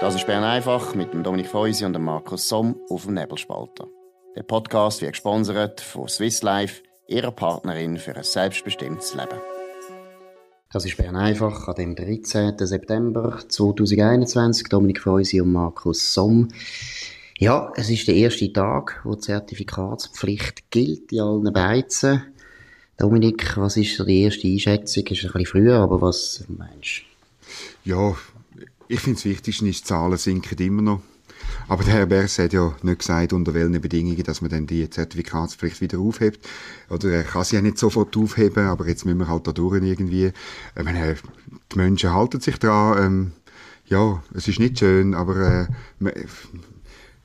Das ist Bern einfach mit dem Dominik Feusi und dem Markus Somm auf dem Nebelspalter. Der Podcast wird gesponsert von Swiss Life, ihrer Partnerin für ein selbstbestimmtes Leben. Das ist Bern einfach an dem 13. September 2021. Dominik Feusi und Markus Somm. Ja, es ist der erste Tag, wo die Zertifikatspflicht gilt in allen Beizen. Dominik, was ist so die erste Einschätzung? Ist ein bisschen früher, aber was meinst du? Ja, ich finde das Wichtigste ist, die Zahlen sinken immer noch. Aber der Herr Bers hat ja nicht gesagt, unter welchen Bedingungen, dass man dann die Zertifikatspflicht wieder aufhebt. Oder er kann sie ja nicht sofort aufheben, aber jetzt müssen wir halt da durch irgendwie. Ich meine, die Menschen halten sich dran. Ähm, ja, es ist nicht schön, aber äh, man,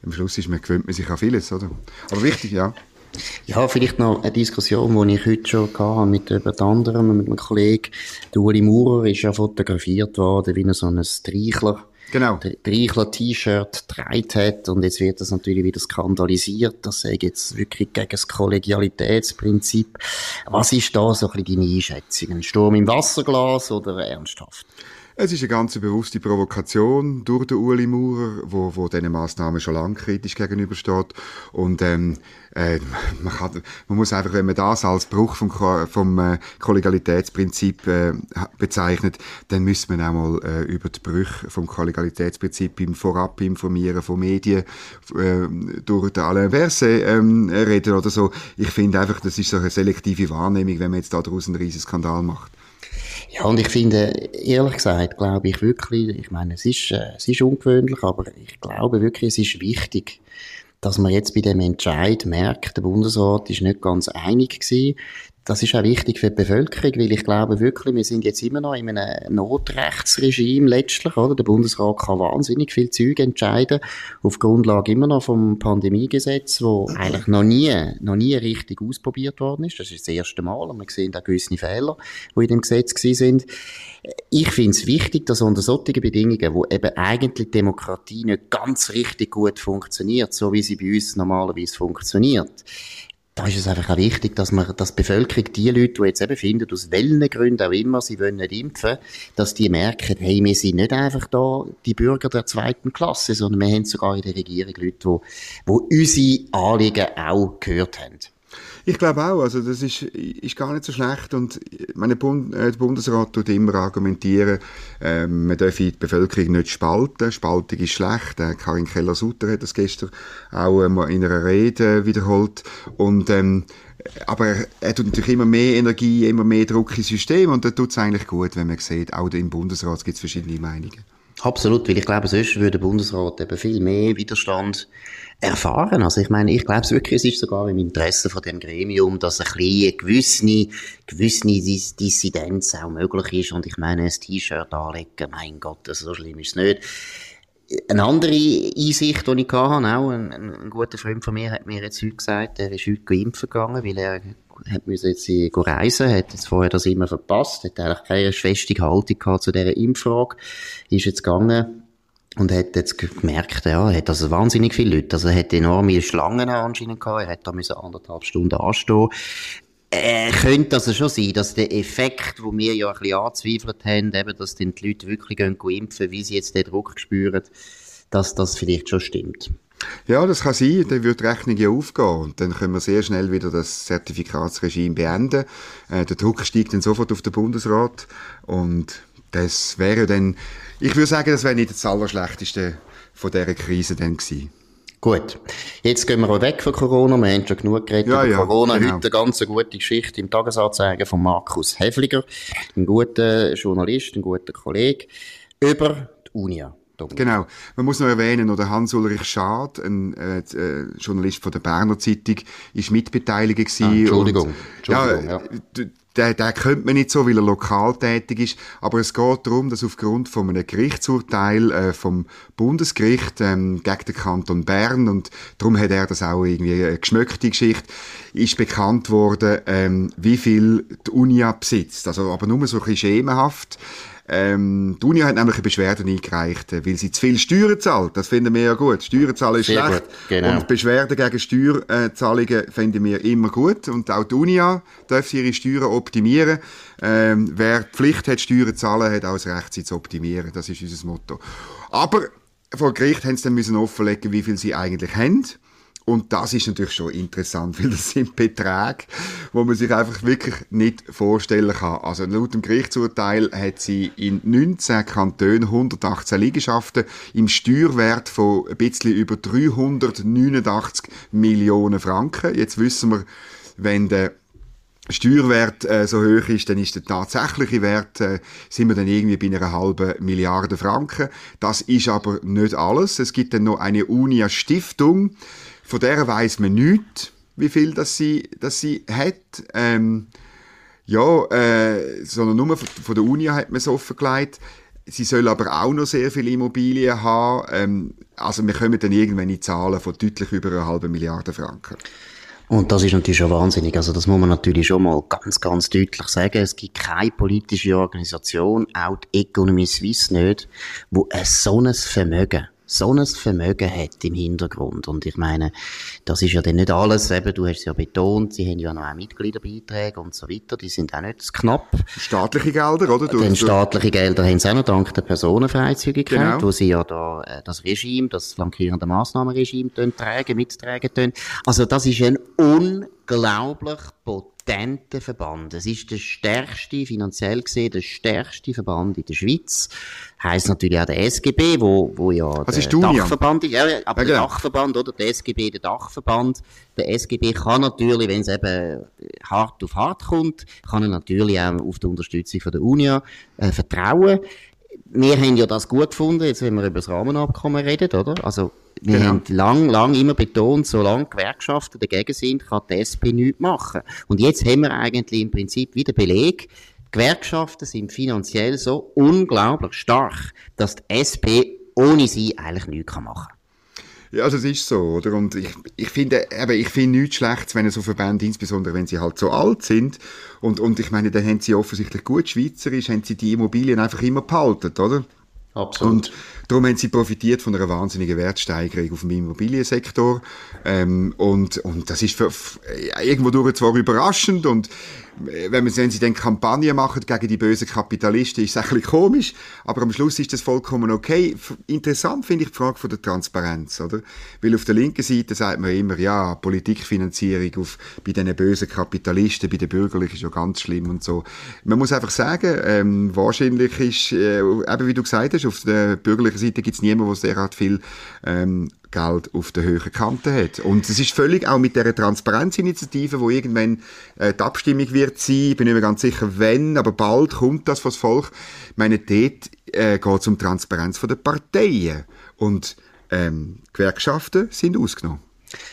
am Schluss ist man, gewöhnt man sich an vieles, oder? Aber wichtig, ja. Ja, vielleicht noch eine Diskussion, die ich heute schon hatte mit jemand anderem, mit einem Kollegen. Der Uli Maurer ist ja fotografiert worden, wie er so ein Streichler Genau. Reichler-T-Shirt getragen hat und jetzt wird das natürlich wieder skandalisiert. Das sei jetzt wirklich gegen das Kollegialitätsprinzip. Was ist da so ein bisschen deine Einschätzung? Ein Sturm im Wasserglas oder ernsthaft? Es ist eine ganz bewusste Provokation durch den Uli Maurer, wo, wo diesen Massnahmen schon lange kritisch gegenübersteht. Und ähm, äh, man, kann, man muss einfach, wenn man das als Bruch vom, vom äh, Kollegialitätsprinzip äh, bezeichnet, dann müsste man auch mal äh, über die Brüche vom Kollegialitätsprinzip im Vorab informieren von Medien äh, durch den Alain Verse ähm, reden oder so. Ich finde einfach, das ist so eine selektive Wahrnehmung, wenn man jetzt daraus einen riesen Skandal macht. Ja, und ich finde, ehrlich gesagt, glaube ich wirklich, ich meine, es ist, äh, es ist ungewöhnlich, aber ich glaube wirklich, es ist wichtig, dass man jetzt bei dem Entscheid merkt, der Bundesrat ist nicht ganz einig gewesen das ist auch wichtig für die Bevölkerung, weil ich glaube wirklich, wir sind jetzt immer noch in einem Notrechtsregime letztlich, oder? Der Bundesrat kann wahnsinnig viel Zeug entscheiden, auf Grundlage immer noch vom Pandemiegesetz, wo eigentlich noch nie, noch nie richtig ausprobiert worden ist. Das ist das erste Mal und wir sehen da gewisse Fehler, die in dem Gesetz gewesen sind. Ich finde es wichtig, dass unter solchen Bedingungen, wo eben eigentlich Demokratie nicht ganz richtig gut funktioniert, so wie sie bei uns normalerweise funktioniert, da ist es einfach auch wichtig, dass man, dass die Bevölkerung, die Leute, die jetzt eben finden, aus welchen Gründen auch immer, sie wollen nicht impfen, dass die merken, hey, wir sind nicht einfach da die Bürger der zweiten Klasse, sondern wir haben sogar in der Regierung Leute, die, die unsere Anliegen auch gehört haben. Ich glaube auch, also das ist, ist gar nicht so schlecht und meine Bund, äh, der Bundesrat tut immer argumentieren, äh, man darf die Bevölkerung nicht spalten, Spaltung ist schlecht, äh, Karin Keller-Sutter hat das gestern auch äh, in einer Rede wiederholt und ähm, aber er tut natürlich immer mehr Energie, immer mehr Druck ins System und da tut es eigentlich gut, wenn man sieht, auch im Bundesrat gibt es verschiedene Meinungen. Absolut, weil ich glaube, sonst würde der Bundesrat eben viel mehr Widerstand erfahren. Also ich meine, ich glaube es wirklich, es ist sogar im Interesse von dem Gremium, dass ein bisschen gewisse, gewisse Dis Dissidenz auch möglich ist. Und ich meine, ein T-Shirt anlegen, mein Gott, also so schlimm ist es nicht. Eine andere Einsicht, die ich hatte, auch ein, ein, guter Freund von mir hat mir jetzt heute gesagt, er ist heute geimpft gegangen, weil er hat müssen jetzt reisen, hat jetzt vorher das immer verpasst, hat eigentlich keine feste Haltung gehabt zu dieser Impffrage, ist jetzt gegangen, und hat jetzt gemerkt, ja, er hat also wahnsinnig viele Leute, also er hat enorme Schlangen anscheinend gehabt, er hat da müssen anderthalb Stunden anstehen. Äh, könnte also schon sein, dass der Effekt, wo wir ja ein bisschen angezweifelt haben, eben, dass die Leute wirklich gehen impfen, wie sie jetzt den Druck spüren, dass das vielleicht schon stimmt. Ja, das kann sein, dann wird die Rechnung ja aufgehen und dann können wir sehr schnell wieder das Zertifikatsregime beenden. Äh, der Druck steigt dann sofort auf den Bundesrat und das wäre dann, ich würde sagen, das wäre nicht das Allerschlechteste von dieser Krise dann gewesen. Gut. Jetzt gehen wir auch weg von Corona. Wir haben schon genug geredet ja, über ja, Corona. Genau. Heute eine ganz gute Geschichte im Tagesanzeiger von Markus Hefliger. Ein guter Journalist, ein guter Kollege. Über die Unia. Genau. Man muss noch erwähnen, oder Hans-Ulrich Schad, ein äh, äh, Journalist von der Berner Zeitung, ist mitbeteiligt gewesen. Ah, Entschuldigung. Und, Entschuldigung ja, ja der, der könnte man nicht so, weil er lokal tätig ist. Aber es geht darum, dass aufgrund von einem Gerichtsurteil äh, vom Bundesgericht ähm, gegen den Kanton Bern und darum hat er das auch irgendwie eine geschmöckte Geschichte, ist bekannt worden, ähm, wie viel die Unia besitzt. Also aber nur so ein bisschen schemenhaft. Ähm, die Uni hat nämlich eine Beschwerde eingereicht, äh, weil sie zu viel Steuern zahlt. Das finden wir ja gut. Steuern zahlen ist Sehr schlecht. Gut, genau. Und Beschwerden gegen Steuerzahlungen finden wir immer gut. Und auch die Unia darf ihre Steuern optimieren. Ähm, wer die Pflicht hat, Steuern zu zahlen, hat auch das Recht, sie zu optimieren. Das ist unser Motto. Aber vor Gericht haben sie dann müssen offenlegen, wie viel sie eigentlich haben. Und das ist natürlich schon interessant, weil das sind Beträge, wo man sich einfach wirklich nicht vorstellen kann. Also laut dem Gerichtsurteil hat sie in 19 Kantonen 118 Liegenschaften im Steuerwert von ein bisschen über 389 Millionen Franken. Jetzt wissen wir, wenn der Steuerwert äh, so hoch ist, dann ist der tatsächliche Wert, äh, sind wir dann irgendwie bei einer halben Milliarde Franken. Das ist aber nicht alles. Es gibt dann noch eine Unia Stiftung, von der weiß man nicht, wie viel das sie, das sie hat. Ähm, ja, äh, sondern nur von, der Unia hat man es offengelegt. Sie soll aber auch noch sehr viele Immobilien haben. Ähm, also wir kommen dann irgendwann in Zahlen von deutlich über einer halben Milliarde Franken. Und das ist natürlich schon wahnsinnig. Also das muss man natürlich schon mal ganz, ganz deutlich sagen. Es gibt keine politische Organisation, auch die Economy Suisse nicht, wo ein so ein Vermögen so ein Vermögen hat im Hintergrund. Und ich meine, das ist ja dann nicht alles, eben, du hast es ja betont, sie haben ja noch auch Mitgliederbeiträge und so weiter, die sind auch nicht knapp. Staatliche Gelder, oder? Du, Denn staatliche Gelder haben sie auch noch dank der Personenfreizügigkeit, genau. wo sie ja da äh, das Regime, das flankierende Massnahmenregime tragen, mittragen tun. Also das ist ein unglaublich potenter Verband. Es ist der stärkste, finanziell gesehen, der stärkste Verband in der Schweiz. Heißt natürlich auch der SGB, wo, wo ja das der Dachverband ist. Ja, aber ja, der genau. Dachverband, oder? Der SGB, der Dachverband. Der SGB kann natürlich, wenn es eben hart auf hart kommt, kann er natürlich auch auf die Unterstützung von der Unia äh, vertrauen wir haben ja das gut gefunden, jetzt wenn wir über das Rahmenabkommen reden, oder? Also, wir genau. haben lang, lang immer betont, solange Gewerkschaften dagegen sind, kann die SP nichts machen. Und jetzt haben wir eigentlich im Prinzip wieder Beleg, Gewerkschaften sind finanziell so unglaublich stark, dass die SP ohne sie eigentlich nichts machen kann. Ja, also es ist so, oder? Und ich, ich finde, eben, ich finde nichts Schlechtes, wenn so Verbände, insbesondere wenn sie halt so alt sind, und, und ich meine, dann haben sie offensichtlich gut schweizerisch, haben sie die Immobilien einfach immer behalten, oder? Absolut. Und darum haben sie profitiert von einer wahnsinnigen Wertsteigerung auf dem Immobiliensektor. Ähm, und, und das ist für, irgendwo durch zwar überraschend und wenn, man, wenn sie dann Kampagnen machen gegen die bösen Kapitalisten, ist es ein bisschen komisch, aber am Schluss ist das vollkommen okay. Interessant finde ich die Frage von der Transparenz, oder? Weil auf der linken Seite sagt man immer, ja, Politikfinanzierung auf, bei diesen bösen Kapitalisten, bei den Bürgerlichen ist ja ganz schlimm und so. Man muss einfach sagen, ähm, wahrscheinlich ist, äh, eben wie du gesagt hast, auf der bürgerlichen Seite gibt es niemanden, der sehr viel ähm, Geld auf der höheren Kante hat. Und es ist völlig auch mit der Transparenzinitiative, wo irgendwann äh, die Abstimmung wird sein, ich bin nicht mehr ganz sicher, wenn, aber bald kommt das vors Volk. Ich meine, dort äh, geht es um Transparenz von den Parteien. Und ähm, Gewerkschaften sind ausgenommen.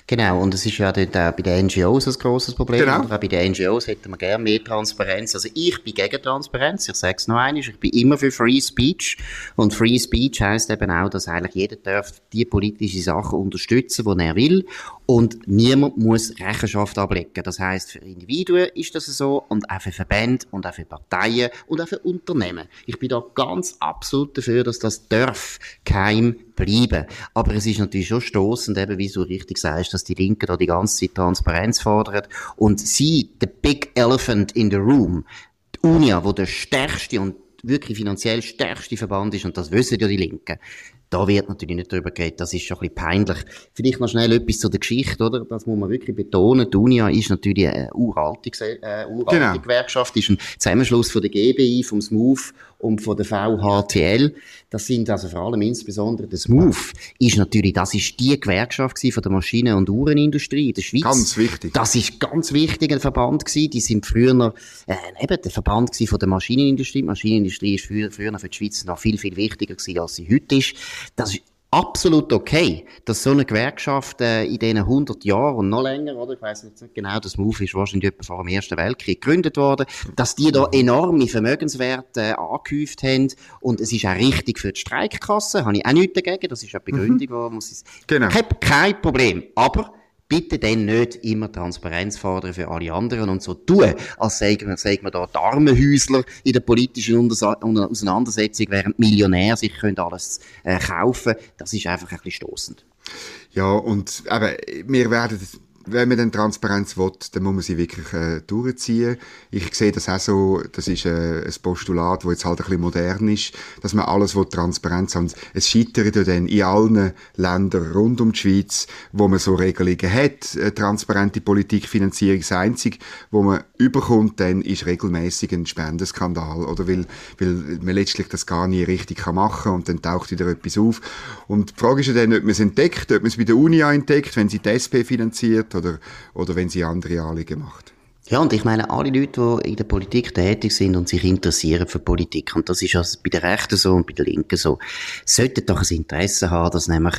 Genau, und es ist ja dort auch bei den NGOs ein grosses Problem. Genau. Auch bei den NGOs hätten wir gerne mehr Transparenz. Also ich bin gegen Transparenz, ich sage es noch einmal, ich bin immer für Free Speech. Und Free Speech heisst eben auch, dass eigentlich jeder darf die politische Sachen unterstützen, die er will. Und niemand muss Rechenschaft ablegen. Das heißt, für Individuen ist das so und auch für Verbände und auch für Parteien und auch für Unternehmen. Ich bin da ganz absolut dafür, dass das darf kein bleiben. Aber es ist natürlich schon stoßend, eben wie du richtig sagst, dass die Linken da die ganze Zeit Transparenz fordern und sie, the big elephant in the room, die Unia, wo der stärkste und wirklich finanziell stärkste Verband ist, und das wissen ja die Linken, da wird natürlich nicht drüber geredet, das ist schon ein bisschen peinlich. Vielleicht noch schnell etwas zu der Geschichte, oder? Das muss man wirklich betonen. Die Unia ist natürlich eine uralte, äh, uralte genau. Gewerkschaft, ist ein Zusammenschluss von der GBI, vom SMOVE und von der VHTL. Das sind also vor allem insbesondere das MOVE ist natürlich, das ist die Gewerkschaft von der Maschinen- und Uhrenindustrie in der Schweiz. Ganz wichtig. Das ist ganz wichtig, ein Verband gewesen. Die sind früher, äh, eben der Verband von der Maschinenindustrie. Die Maschinenindustrie ist früher, früher für die Schweiz noch viel, viel wichtiger gewesen, als sie heute ist. Das ist absolut okay, dass so eine Gewerkschaft äh, in diesen 100 Jahren und noch länger, oder? Ich weiß nicht genau, das Move ist wahrscheinlich etwa vor dem Ersten Weltkrieg gegründet worden, dass die da enorme Vermögenswerte äh, angehäuft haben. Und es ist auch richtig für die Streikkasse, habe ich auch nichts dagegen, das ist eine Begründung, mhm. wo muss ich genau. kein, kein Problem, aber bitte dann nicht immer Transparenz fordern für alle anderen und so tun, als sagen wir, sagen wir da die Armenhäusler in der politischen Auseinandersetzung, während Millionäre sich können alles äh, kaufen. Das ist einfach ein bisschen stossend. Ja, und eben, wir werden wenn man dann Transparenz will, dann muss man sie wirklich äh, durchziehen. Ich sehe das auch so, das ist äh, ein Postulat, das jetzt halt ein bisschen modern ist, dass man alles will Transparenz haben. Es scheitert ja dann in allen Ländern rund um die Schweiz, wo man so Regelungen hat, äh, transparente Politikfinanzierung. Das Einzige, wo man überkommt, dann ist regelmäßig ein Spendenskandal, oder weil, weil man letztlich das gar nie richtig kann machen und dann taucht wieder etwas auf. Und die Frage ist ja dann, ob man es entdeckt, ob man es bei der Uni entdeckt, wenn sie die SP finanziert oder, oder wenn sie andere Anliegen macht. Ja, und ich meine, alle Leute, die in der Politik tätig sind und sich interessieren für Politik, und das ist also bei der Rechten so und bei der Linken so, sollten doch ein Interesse haben, dass nämlich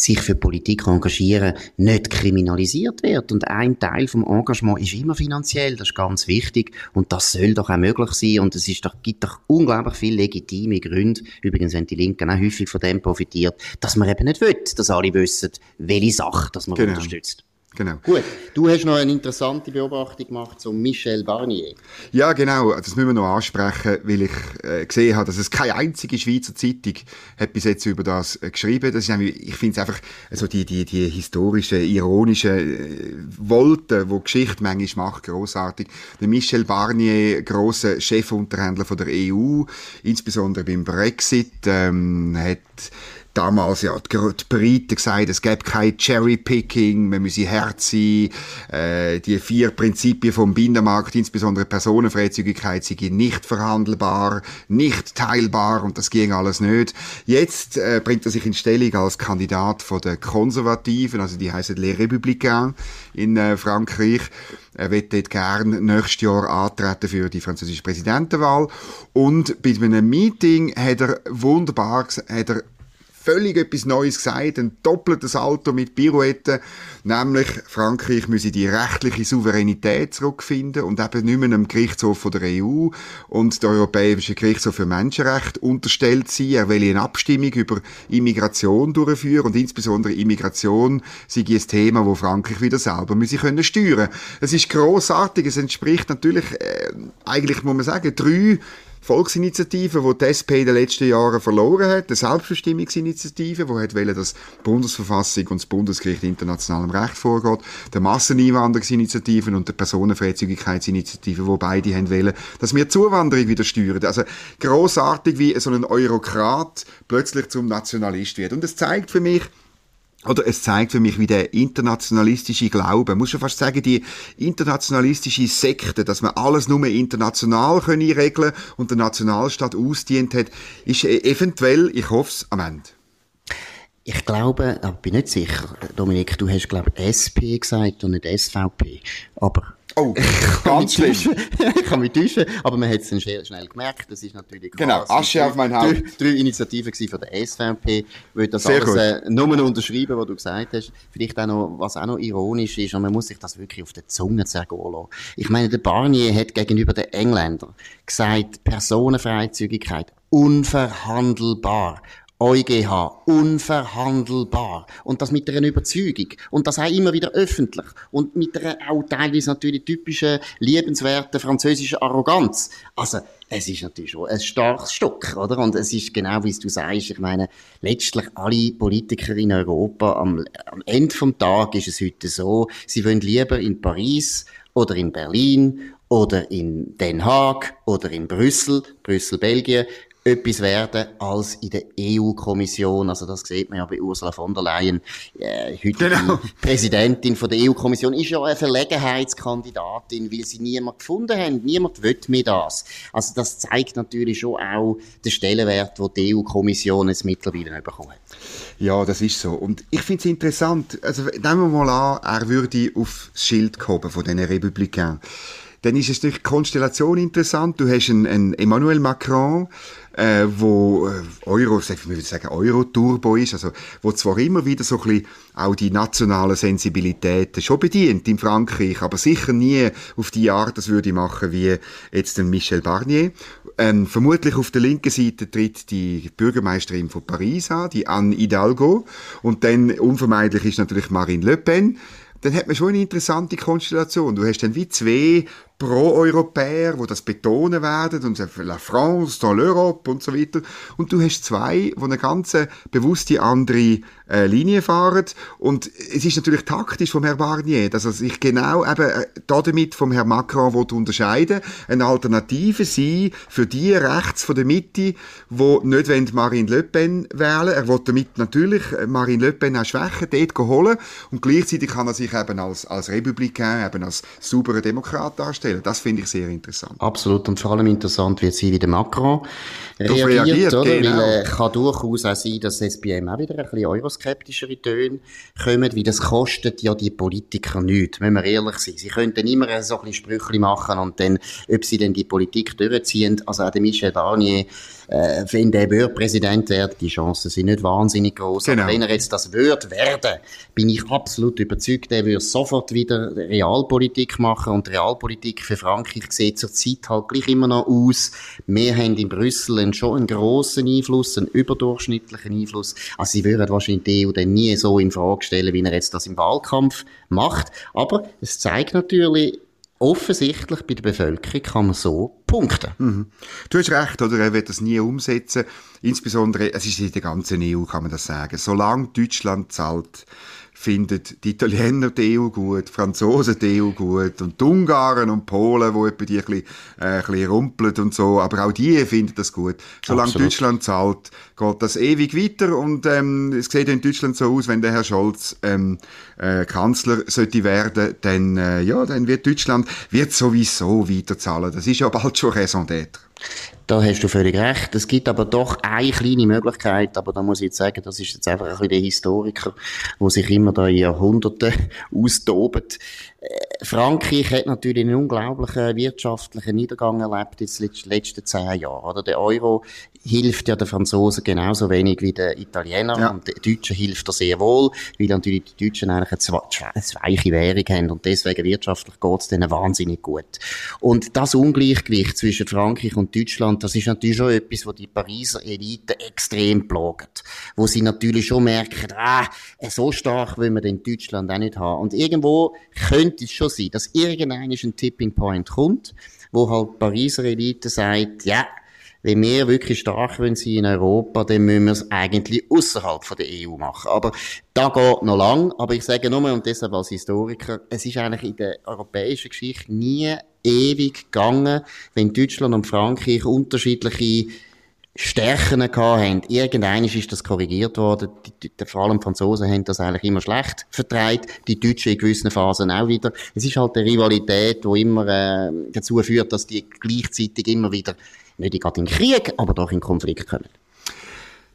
sich für Politik engagieren nicht kriminalisiert wird. Und ein Teil vom Engagement ist immer finanziell, das ist ganz wichtig. Und das soll doch auch möglich sein. Und es ist doch, gibt doch unglaublich viele legitime Gründe, übrigens, wenn die Linken auch häufig von dem profitiert, dass man eben nicht will, dass alle wissen, welche Sache dass man genau. unterstützt. Genau. Gut, du hast noch eine interessante Beobachtung gemacht zu Michel Barnier. Ja, genau, das müssen wir noch ansprechen, weil ich äh, gesehen habe, dass es keine einzige Schweizer Zeitung hat bis jetzt über das äh, geschrieben. Das ist nämlich, ich finde es einfach so die, die, die historische, ironische äh, Wolte, wo Geschichte manchmal macht, großartig. Der Michel Barnier, großer Chefunterhändler von der EU, insbesondere beim Brexit, ähm, hat damals ja die, die Briten gesagt, es gäbe kein Cherry-Picking, man müsse hart sein, äh, die vier Prinzipien vom Binnenmarkt, insbesondere Personenfreizügigkeit, sind nicht verhandelbar, nicht teilbar und das ging alles nicht. Jetzt äh, bringt er sich in Stellung als Kandidat von der Konservativen, also die heißen Les Républicains in äh, Frankreich. Er wird dort gern nächstes Jahr antreten für die französische Präsidentenwahl. Und bei einem Meeting hat er wunderbar, hat er völlig etwas Neues gesagt, ein doppeltes Alter mit Pirouetten, nämlich Frankreich müsse die rechtliche Souveränität zurückfinden und eben nicht mehr einem Gerichtshof von der EU und der Europäische Gerichtshof für Menschenrechte unterstellt sein. Er will eine Abstimmung über Immigration durchführen und insbesondere Immigration sei ein Thema, wo Frankreich wieder selber müsse können steuern. Es ist großartig, es entspricht natürlich äh, eigentlich muss man sagen drei Volksinitiative, die die SP in den letzten Jahren verloren hat, eine Selbstbestimmungsinitiative, die hat wollen, dass die Bundesverfassung und das Bundesgericht internationalem Recht vorgeht, der Masseneinwanderungsinitiative und der Personenfreizügigkeitsinitiative, wo beide wollen, dass wir Zuwanderung wieder steuern. Also großartig, wie so ein Eurokrat plötzlich zum Nationalist wird. Und es zeigt für mich, oder es zeigt für mich, wie der internationalistische Glaube, muss schon fast sagen, die internationalistische Sekte, dass man alles nur international können regeln und der Nationalstaat ausdient hat, ist e- eventuell, ich hoffe es, am Ende. Ich glaube, aber bin nicht sicher, Dominik, du hast, glaube ich, SP gesagt und nicht SVP. Aber Oh, ganz schlimm. ich kann mich täuschen, aber man hat es dann schnell, gemerkt. Das ist natürlich. Genau, Asche auf mein Haupt. Drei, drei Initiativen von der SVP. Ich würde das Sehr alles äh, nur unterschreiben, was du gesagt hast. Vielleicht auch noch, was auch noch ironisch ist, und man muss sich das wirklich auf der Zunge sagen lassen. Ich meine, der Barnier hat gegenüber den Engländern gesagt, Personenfreizügigkeit unverhandelbar. EuGH, unverhandelbar. Und das mit einer Überzeugung. Und das auch immer wieder öffentlich. Und mit einer auch teilweise natürlich typischen, liebenswerten französischen Arroganz. Also, es ist natürlich schon ein starkes Stück, oder? Und es ist genau, wie du sagst, ich meine, letztlich alle Politiker in Europa, am, am Ende vom Tag ist es heute so, sie wollen lieber in Paris oder in Berlin oder in Den Haag oder in Brüssel, Brüssel, Belgien, etwas werden als in der EU-Kommission. Also das sieht man ja bei Ursula von der Leyen. Äh, heute genau. Präsidentin von der EU-Kommission ist ja eine Verlegenheitskandidatin, weil sie niemand gefunden haben. Niemand will mir das. Also das zeigt natürlich schon auch den Stellenwert, den die EU-Kommission jetzt mittlerweile bekommen hat. Ja, das ist so. Und ich finde es interessant. Also nehmen wir mal an, er würde aufs Schild kommen von diesen Republikanern dann ist es durch die Konstellation interessant. Du hast einen, einen Emmanuel Macron, äh, wo äh, Euro, ich würde sagen Euro-Turbo ist, also wo zwar immer wieder so ein bisschen auch die nationalen Sensibilitäten schon bedient in Frankreich, aber sicher nie auf die Art, das würde ich machen wie jetzt den Michel Barnier. Ähm, vermutlich auf der linken Seite tritt die Bürgermeisterin von Paris an, die Anne Hidalgo, und dann unvermeidlich ist natürlich Marine Le Pen dann hat man schon eine interessante Konstellation. Du hast dann wie zwei Pro-Europäer, die das betonen werden und sagen, La France, dans l'Europe und so weiter. Und du hast zwei, die eine ganz bewusste andere äh, Linie fahren. Und es ist natürlich taktisch vom Herrn Barnier, dass er sich genau eben äh, damit vom Herrn Macron unterscheiden eine Alternative sein für die rechts von der Mitte, wo nicht Marine Le Pen wählen. Er will damit natürlich Marine Le Pen auch schwächen, dort holen und gleichzeitig kann er sich eben als, als Republikan, eben als sauberer Demokrat darstellen. Das finde ich sehr interessant. Absolut und vor allem interessant wird sie, wie der Macron reagiert, reagiert oder? Genau. Weil äh, kann durchaus auch sein, dass ihm auch wieder ein bisschen euroskeptischere Töne kommen, weil das kostet ja die Politiker nichts, wenn wir ehrlich sind. Sie könnten immer so ein bisschen Sprüche machen und dann, ob sie denn die Politik durchziehen, also auch der Michel Barnier, äh, wenn der wird Präsident wird, die Chancen sind nicht wahnsinnig groß. Genau. Aber wenn er jetzt das wird werden, bin ich absolut überzeugt, er würde sofort wieder Realpolitik machen und Realpolitik für Frankreich sieht zurzeit halt gleich immer noch aus. Wir haben in Brüssel schon einen grossen Einfluss, einen überdurchschnittlichen Einfluss. Also sie würden wahrscheinlich die EU dann nie so in Frage stellen, wie er jetzt das im Wahlkampf macht. Aber es zeigt natürlich, offensichtlich bei der Bevölkerung kann man so punkten. Mhm. Du hast recht, oder? Er wird das nie umsetzen. Insbesondere, es ist in der ganzen EU, kann man das sagen. Solange Deutschland zahlt, finden die Italiener die EU gut, die Franzosen die EU gut und die Ungarn und Polen, wo etwa die ein bisschen, äh, ein bisschen rumpelt und so, aber auch die finden das gut. Solange Absolut. Deutschland zahlt, geht das ewig weiter und ähm, es sieht in Deutschland so aus, wenn der Herr Scholz ähm, äh, Kanzler sollte werden, dann, äh, ja, dann wird Deutschland wird sowieso weiterzahlen. Das ist ja bald schon Raison d'être. Da hast du völlig recht. Es gibt aber doch eine kleine Möglichkeit, aber da muss ich jetzt sagen, das ist jetzt einfach ein bisschen der Historiker, wo sich immer da in Jahrhunderten austobt. Äh, Frankreich hat natürlich einen unglaublichen wirtschaftlichen Niedergang erlebt in den letzten zehn Jahren. Oder der Euro hilft ja den Franzosen genauso wenig wie den Italienern ja. und den Deutschen hilft er sehr wohl, weil natürlich die Deutschen eigentlich eine, weiche Währung haben und deswegen wirtschaftlich geht es denen wahnsinnig gut. Und das Ungleichgewicht zwischen Frankreich und Deutschland, das ist natürlich schon etwas, wo die Pariser Elite extrem plagt. Wo sie natürlich schon merken, ah, so stark will man den Deutschland auch nicht haben. Und irgendwo könnte es schon sein, dass irgendein ein Tipping Point kommt, wo halt die Pariser Elite sagt, ja, wenn wir wirklich stark sein in Europa, dann müssen wir es eigentlich außerhalb der EU machen. Aber da geht noch lang. Aber ich sage nur, und deshalb als Historiker, es ist eigentlich in der europäischen Geschichte nie ewig gegangen, wenn Deutschland und Frankreich unterschiedliche Stärken hatten. Irgendwann ist das korrigiert worden. Die, die, vor allem die Franzosen haben das eigentlich immer schlecht vertreibt. Die Deutschen in gewissen Phasen auch wieder. Es ist halt eine Rivalität, die immer äh, dazu führt, dass die gleichzeitig immer wieder nicht gerade in Krieg, aber doch in Konflikt kommen.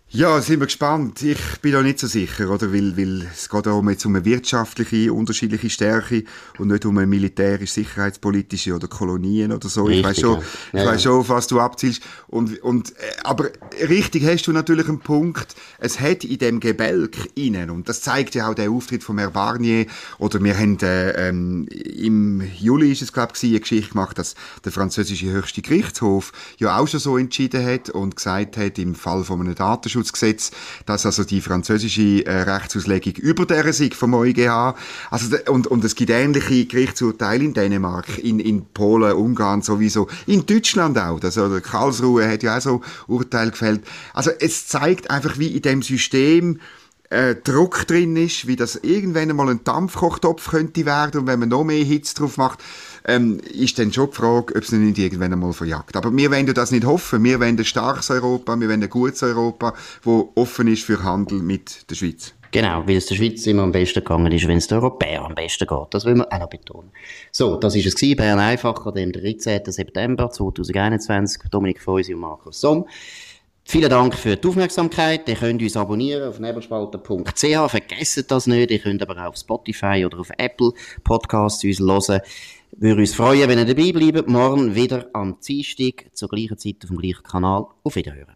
Ja, sind wir gespannt. Ich bin da nicht so sicher, oder? Weil, weil es geht auch jetzt um eine wirtschaftliche, unterschiedliche Stärke und nicht um eine militärisch, sicherheitspolitische oder Kolonien oder so. Richtig, ich weiß schon, ja. ich weiß schon, auf was du abzielst. Und, und, äh, aber richtig hast du natürlich einen Punkt. Es hat in dem Gebälk innen, und das zeigt ja auch der Auftritt von Herrn Barnier, oder wir haben, äh, ähm, im Juli ist es, glaube ich, eine Geschichte gemacht, dass der französische höchste Gerichtshof ja auch schon so entschieden hat und gesagt hat, im Fall von einem Datenschutz Datenschutzgesetz, dass also die französische äh, Rechtsauslegung über der Sieg vom EuGH, also und, und es gibt ähnliche Gerichtsurteile in Dänemark, in, in Polen, Ungarn sowieso, in Deutschland auch, also Karlsruhe hat ja auch so Urteil gefällt. Also es zeigt einfach, wie in dem System äh, Druck drin ist, wie das irgendwann einmal ein Dampfkochtopf könnte werden und wenn man noch mehr Hitze drauf macht, ähm, ist dann schon die Frage, ob es nicht irgendwann einmal verjagt. Aber wir wollen das nicht hoffen. Wir wollen ein starkes Europa, wir wollen ein gutes Europa, wo offen ist für Handel mit der Schweiz. Genau, weil es der Schweiz immer am besten gegangen ist, wenn es den Europäern am besten geht. Das will man auch noch betonen. So, das ist es gewesen, Bern einfach an dem 13. September 2021. Dominik Feusi und Markus Somm. Vielen Dank für die Aufmerksamkeit. Ihr könnt uns abonnieren auf nebelspalter.ch. Vergesst das nicht. Ihr könnt aber auch auf Spotify oder auf Apple Podcasts uns hören. Würde uns freuen, wenn ihr dabei bleibt. Morgen wieder am Dienstag zur gleichen Zeit auf dem gleichen Kanal. Auf Wiederhören.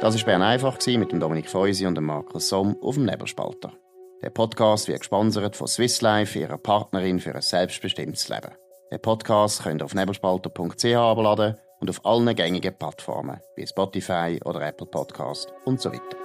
Das war Bern einfach mit dem Dominik Feusi und dem Markus Somm auf dem Nebelspalter. Der Podcast wird gesponsert von Swiss Life, ihrer Partnerin für ein selbstbestimmtes Leben. Den Podcast könnt ihr auf nebelspalter.ch abladen und auf allen gängigen Plattformen wie Spotify oder Apple Podcast und so weiter.